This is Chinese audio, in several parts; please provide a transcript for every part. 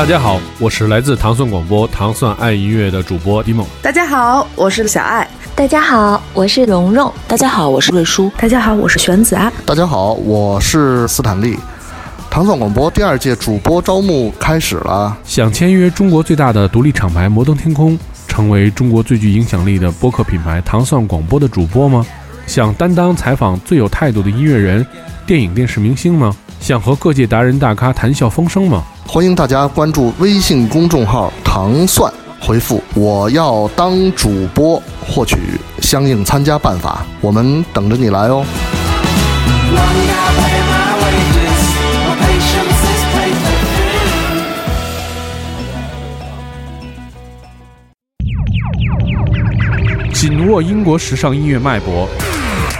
大家好，我是来自糖蒜广播糖蒜爱音乐的主播迪梦。大家好，我是小爱。大家好，我是蓉蓉。大家好，我是瑞叔。大家好，我是玄子啊。大家好，我是斯坦利。糖蒜广播第二届主播招募开始了，想签约中国最大的独立厂牌摩登天空，成为中国最具影响力的播客品牌糖蒜广播的主播吗？想担当采访最有态度的音乐人、电影电视明星吗？想和各界达人大咖谈笑风生吗？欢迎大家关注微信公众号“糖蒜”，回复“我要当主播”获取相应参加办法，我们等着你来哦。紧握英国时尚音乐脉搏，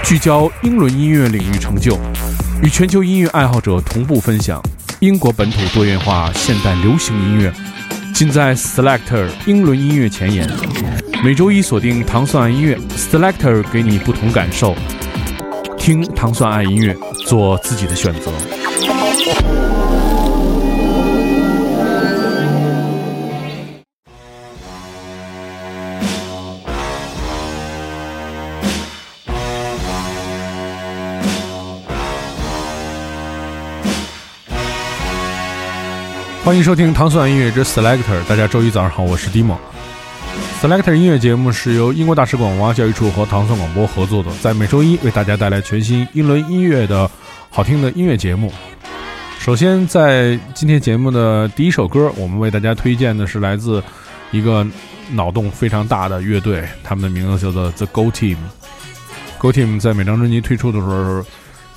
聚焦英伦音乐领域成就，与全球音乐爱好者同步分享英国本土多元化现代流行音乐，尽在 Selector 英伦音乐前沿。每周一锁定糖蒜爱音乐，Selector 给你不同感受，听糖蒜爱音乐，做自己的选择。欢迎收听糖蒜音乐之 Selector。大家周一早上好，我是 Dimo。Selector 音乐节目是由英国大使馆文化教育处和糖蒜广播合作的，在每周一为大家带来全新英伦音乐的好听的音乐节目。首先，在今天节目的第一首歌，我们为大家推荐的是来自一个脑洞非常大的乐队，他们的名字叫做 The Go Team。Go Team 在每张专辑推出的时候，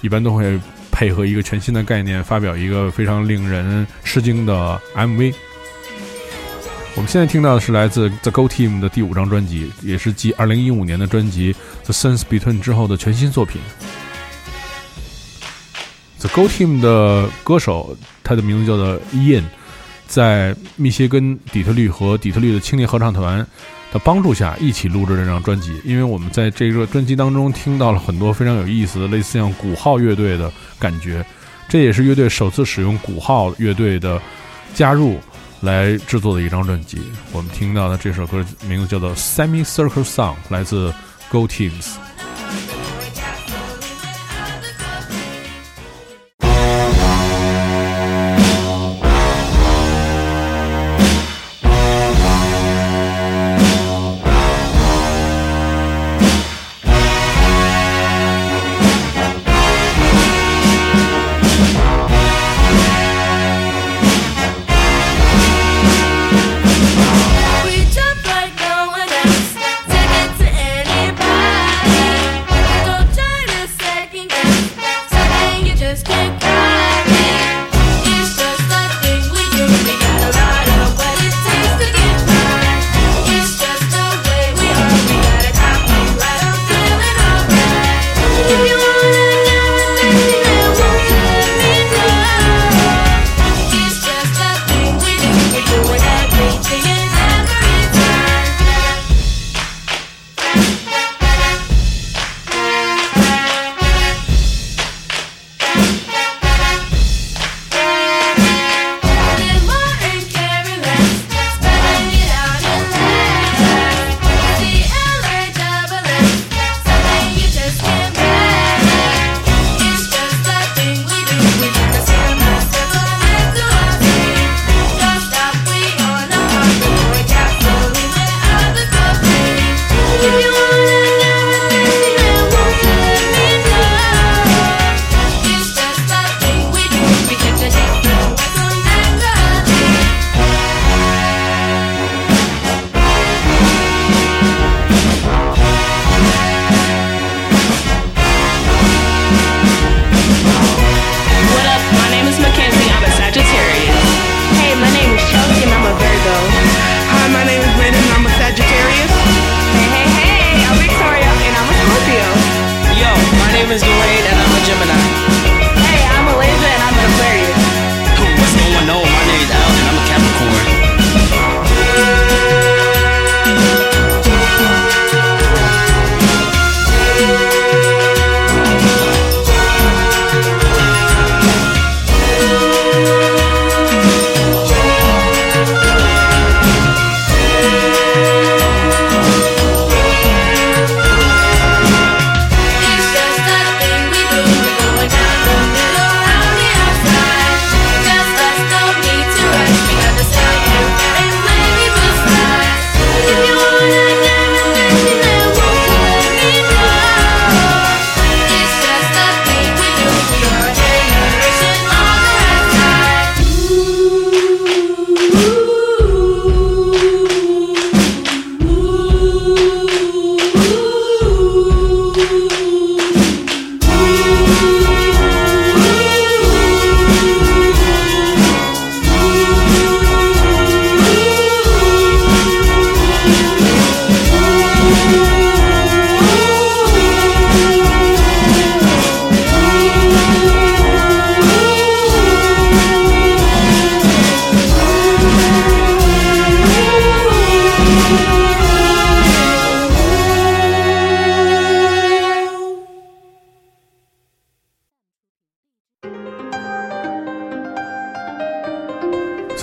一般都会。配合一个全新的概念，发表一个非常令人吃惊的 MV。我们现在听到的是来自 The Go Team 的第五张专辑，也是继2015年的专辑《The Sense Between》之后的全新作品。The Go Team 的歌手，他的名字叫做 Ian，在密歇根底特律和底特律的青年合唱团。的帮助下，一起录制这张专辑。因为我们在这个专辑当中听到了很多非常有意思的，类似像鼓号乐队的感觉。这也是乐队首次使用鼓号乐队的加入来制作的一张专辑。我们听到的这首歌名字叫做《Semi Circle Song》，来自 Go Teams。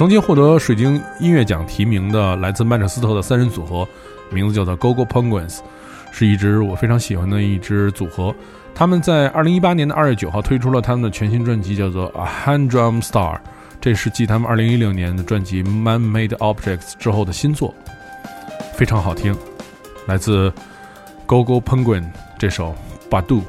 曾经获得水晶音乐奖提名的来自曼彻斯特的三人组合，名字叫做 Gogo Penguins，是一支我非常喜欢的一支组合。他们在二零一八年的二月九号推出了他们的全新专辑，叫做《A Hand Drum Star》，这是继他们二零一六年的专辑《Man Made Objects》之后的新作，非常好听，来自 Gogo Penguin 这首《Badu》。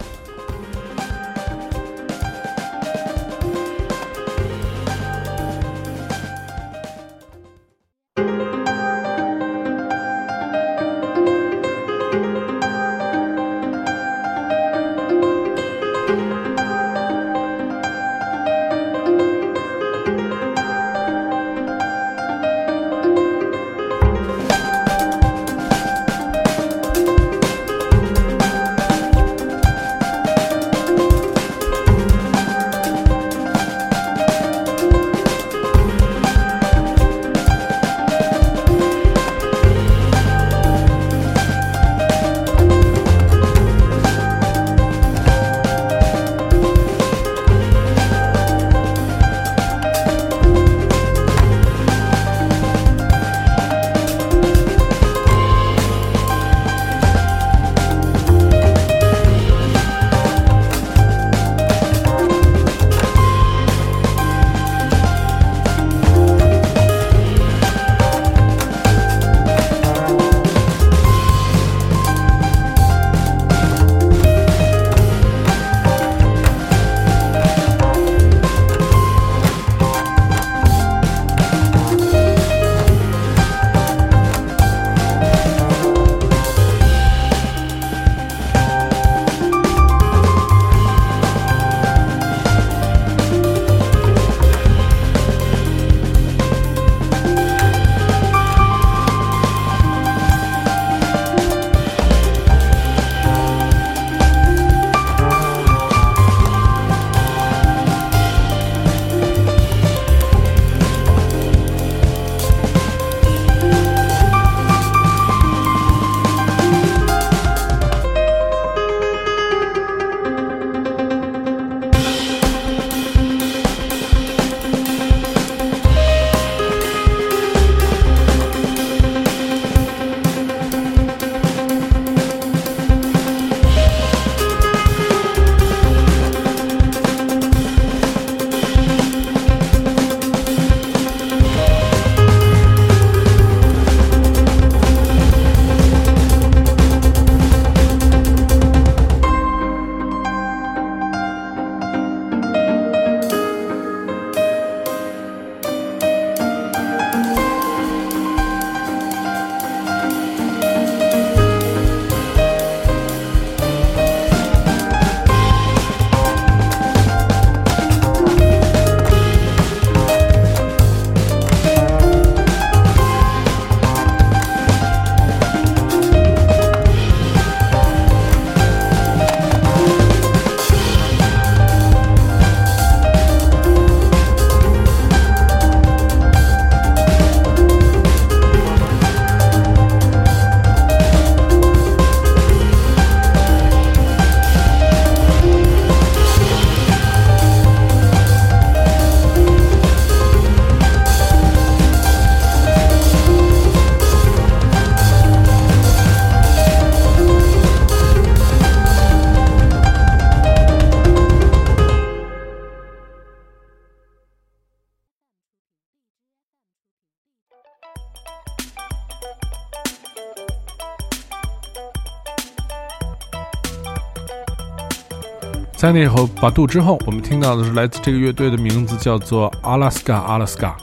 在那后《把度》之后，我们听到的是来自这个乐队的名字叫做 Alaska Alaska，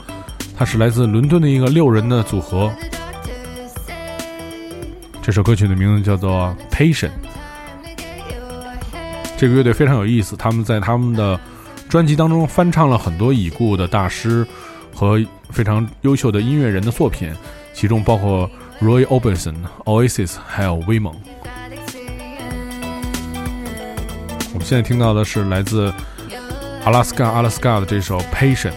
它是来自伦敦的一个六人的组合。这首歌曲的名字叫做《Patient》。这个乐队非常有意思，他们在他们的专辑当中翻唱了很多已故的大师和非常优秀的音乐人的作品，其中包括 Roy Orbison、Oasis，还有威猛。我们现在听到的是来自阿拉斯加阿拉斯加的这首《Patient》。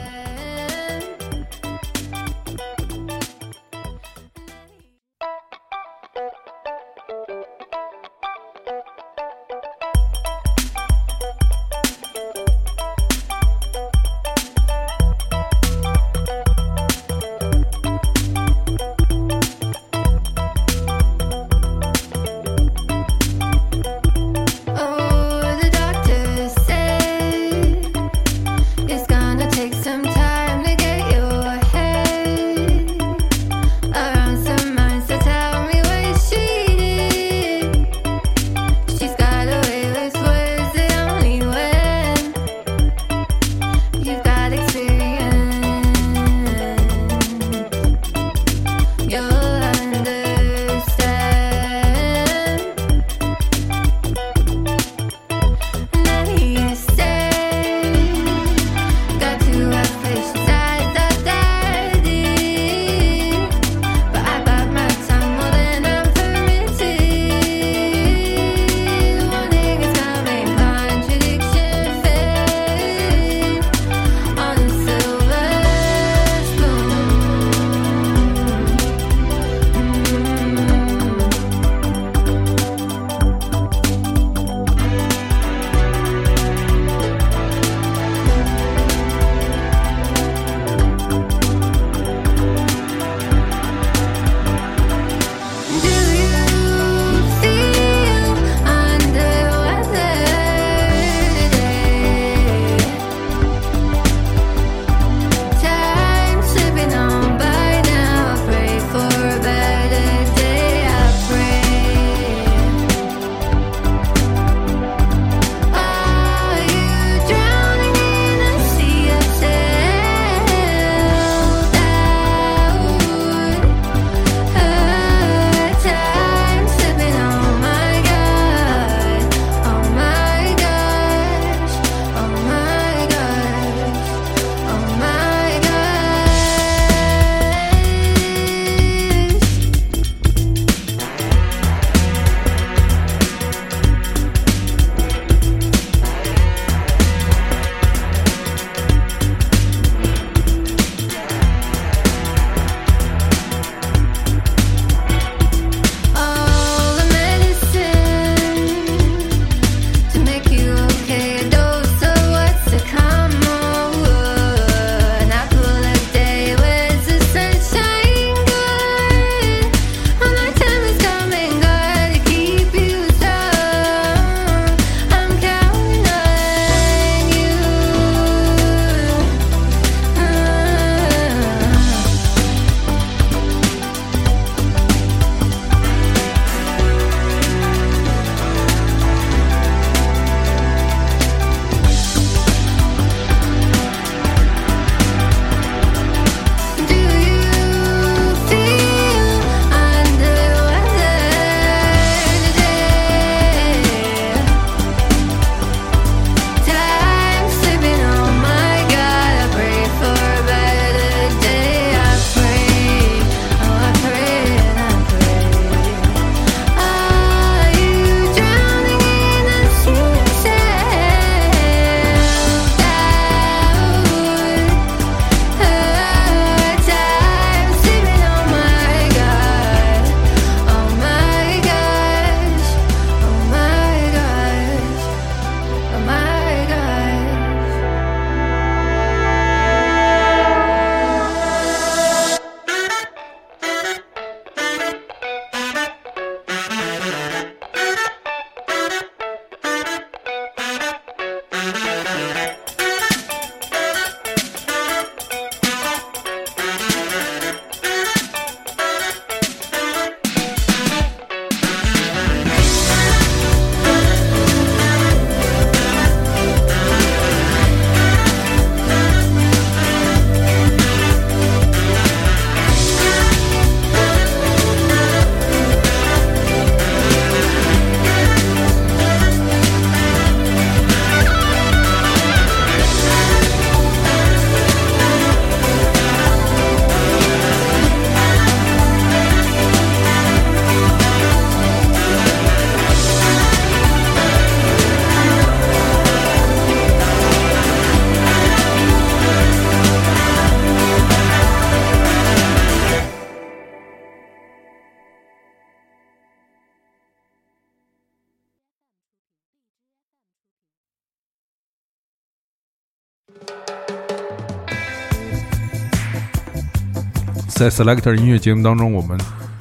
在 Selector 音乐节目当中，我们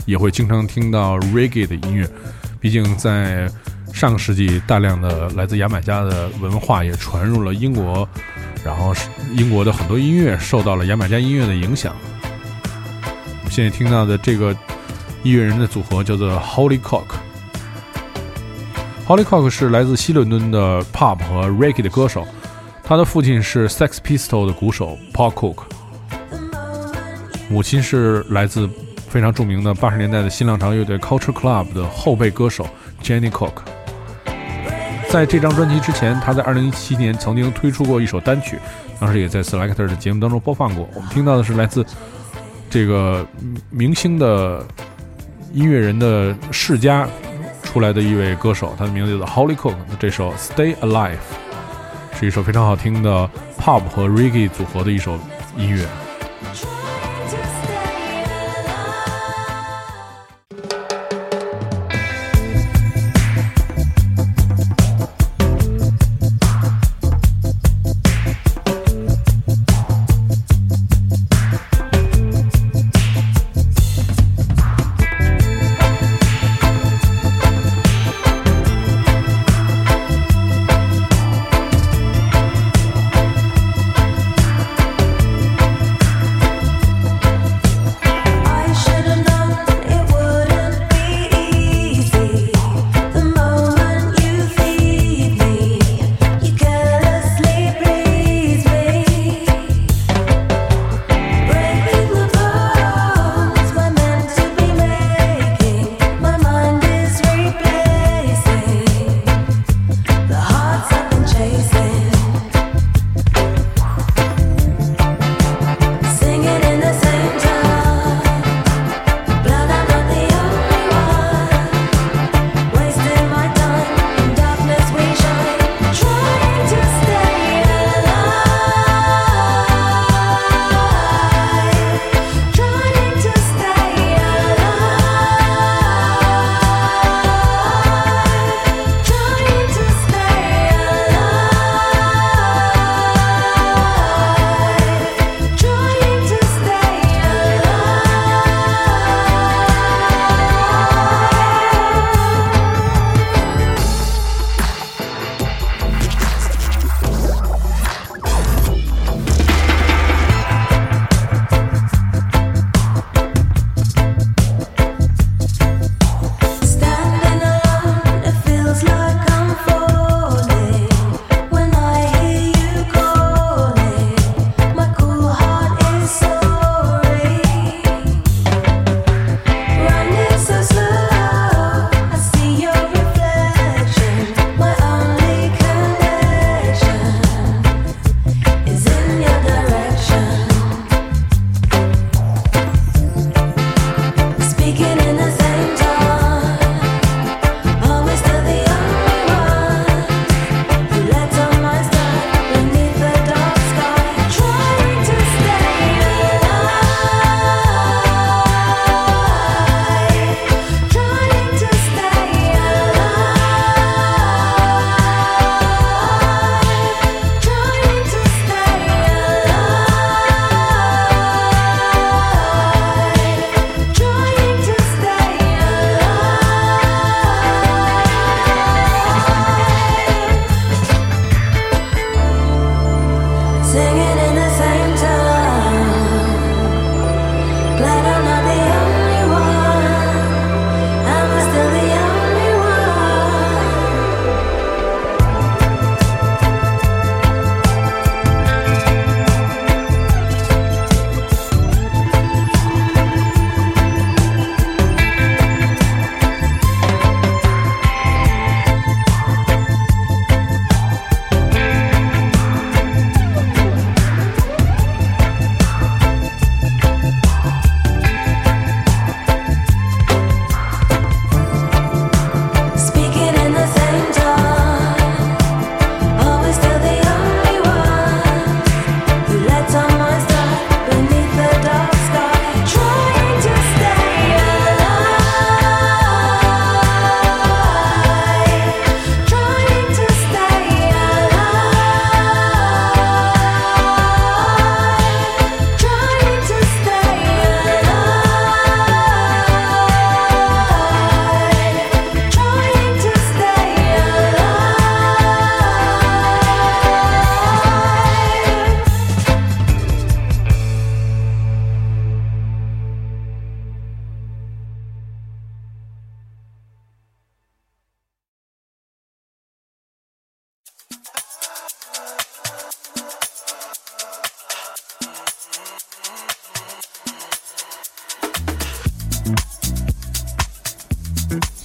也会经常听到 Reggae 的音乐。毕竟在上个世纪，大量的来自牙买加的文化也传入了英国，然后英国的很多音乐受到了牙买加音乐的影响。我们现在听到的这个音乐人的组合叫做 Holy Cock。Holy Cock 是来自西伦敦的 Pop 和 Reggae 的歌手，他的父亲是 Sex Pistol 的鼓手 Paul Cook，母亲是来自非常著名的八十年代的新浪潮乐队 Culture Club 的后备歌手 Jenny Cook。在这张专辑之前，他在二零一七年曾经推出过一首单曲，当时也在 Selector 的节目当中播放过。我们听到的是来自这个明星的音乐人的世家出来的一位歌手，他的名字叫做 Holly Cook。这首《Stay Alive》是一首非常好听的 Pop 和 Reggae 组合的一首音乐。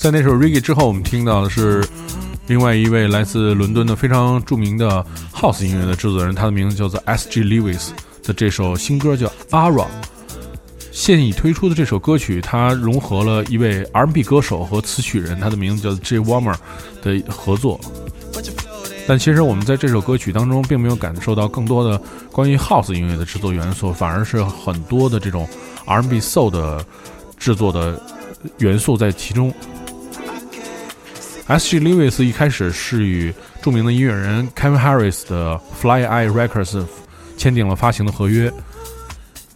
在那首 Reggae 之后，我们听到的是另外一位来自伦敦的非常著名的 House 音乐的制作人，他的名字叫做 S.G. Lewis 的这首新歌叫 Ara。现已推出的这首歌曲，它融合了一位 R&B 歌手和词曲人，他的名字叫 J. Warmer 的合作。但其实我们在这首歌曲当中，并没有感受到更多的关于 House 音乐的制作元素，反而是很多的这种 R&B Soul 的制作的元素在其中。S.G. Lewis 一开始是与著名的音乐人 Kevin Harris 的 Fly Eye Records 签订了发行的合约。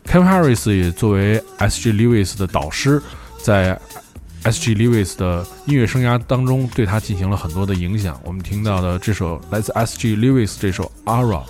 Kevin Harris 也作为 S.G. Lewis 的导师，在 S.G. Lewis 的音乐生涯当中，对他进行了很多的影响。我们听到的这首来自 S.G. Lewis 这首《Ara》。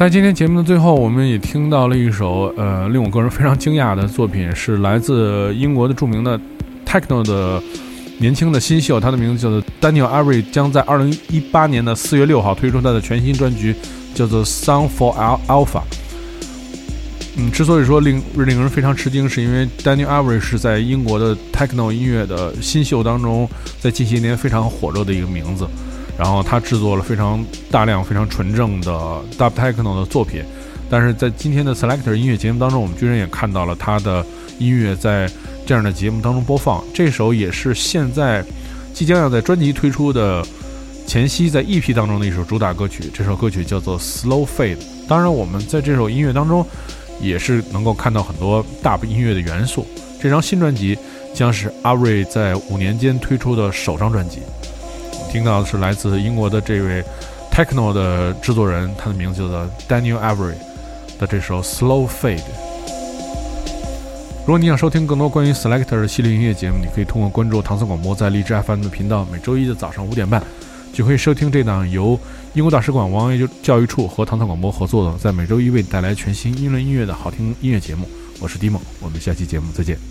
在今天节目的最后，我们也听到了一首呃令我个人非常惊讶的作品，是来自英国的著名的 techno 的年轻的新秀，他的名字叫做 Daniel Avery，将在二零一八年的四月六号推出他的全新专辑，叫做 Song for Alpha。嗯，之所以说令令人非常吃惊，是因为 Daniel Avery 是在英国的 techno 音乐的新秀当中，在近些年非常火热的一个名字。然后他制作了非常大量、非常纯正的 dub techno 的作品，但是在今天的 Selector 音乐节目当中，我们居然也看到了他的音乐在这样的节目当中播放。这首也是现在即将要在专辑推出的前夕，在 EP 当中的一首主打歌曲。这首歌曲叫做 Slow Fade。当然，我们在这首音乐当中也是能够看到很多 Dub 音乐的元素。这张新专辑将是阿瑞在五年间推出的首张专辑。听到的是来自英国的这位 techno 的制作人，他的名字叫做 Daniel Avery 的这首 Slow Fade。如果你想收听更多关于 Selector 系列音乐节目，你可以通过关注唐僧广播在荔枝 FM 的频道，每周一的早上五点半就可以收听这档由英国大使馆王教育处和唐僧广播合作的，在每周一为你带来全新英伦音乐的好听音乐节目。我是 Dimo，我们下期节目再见。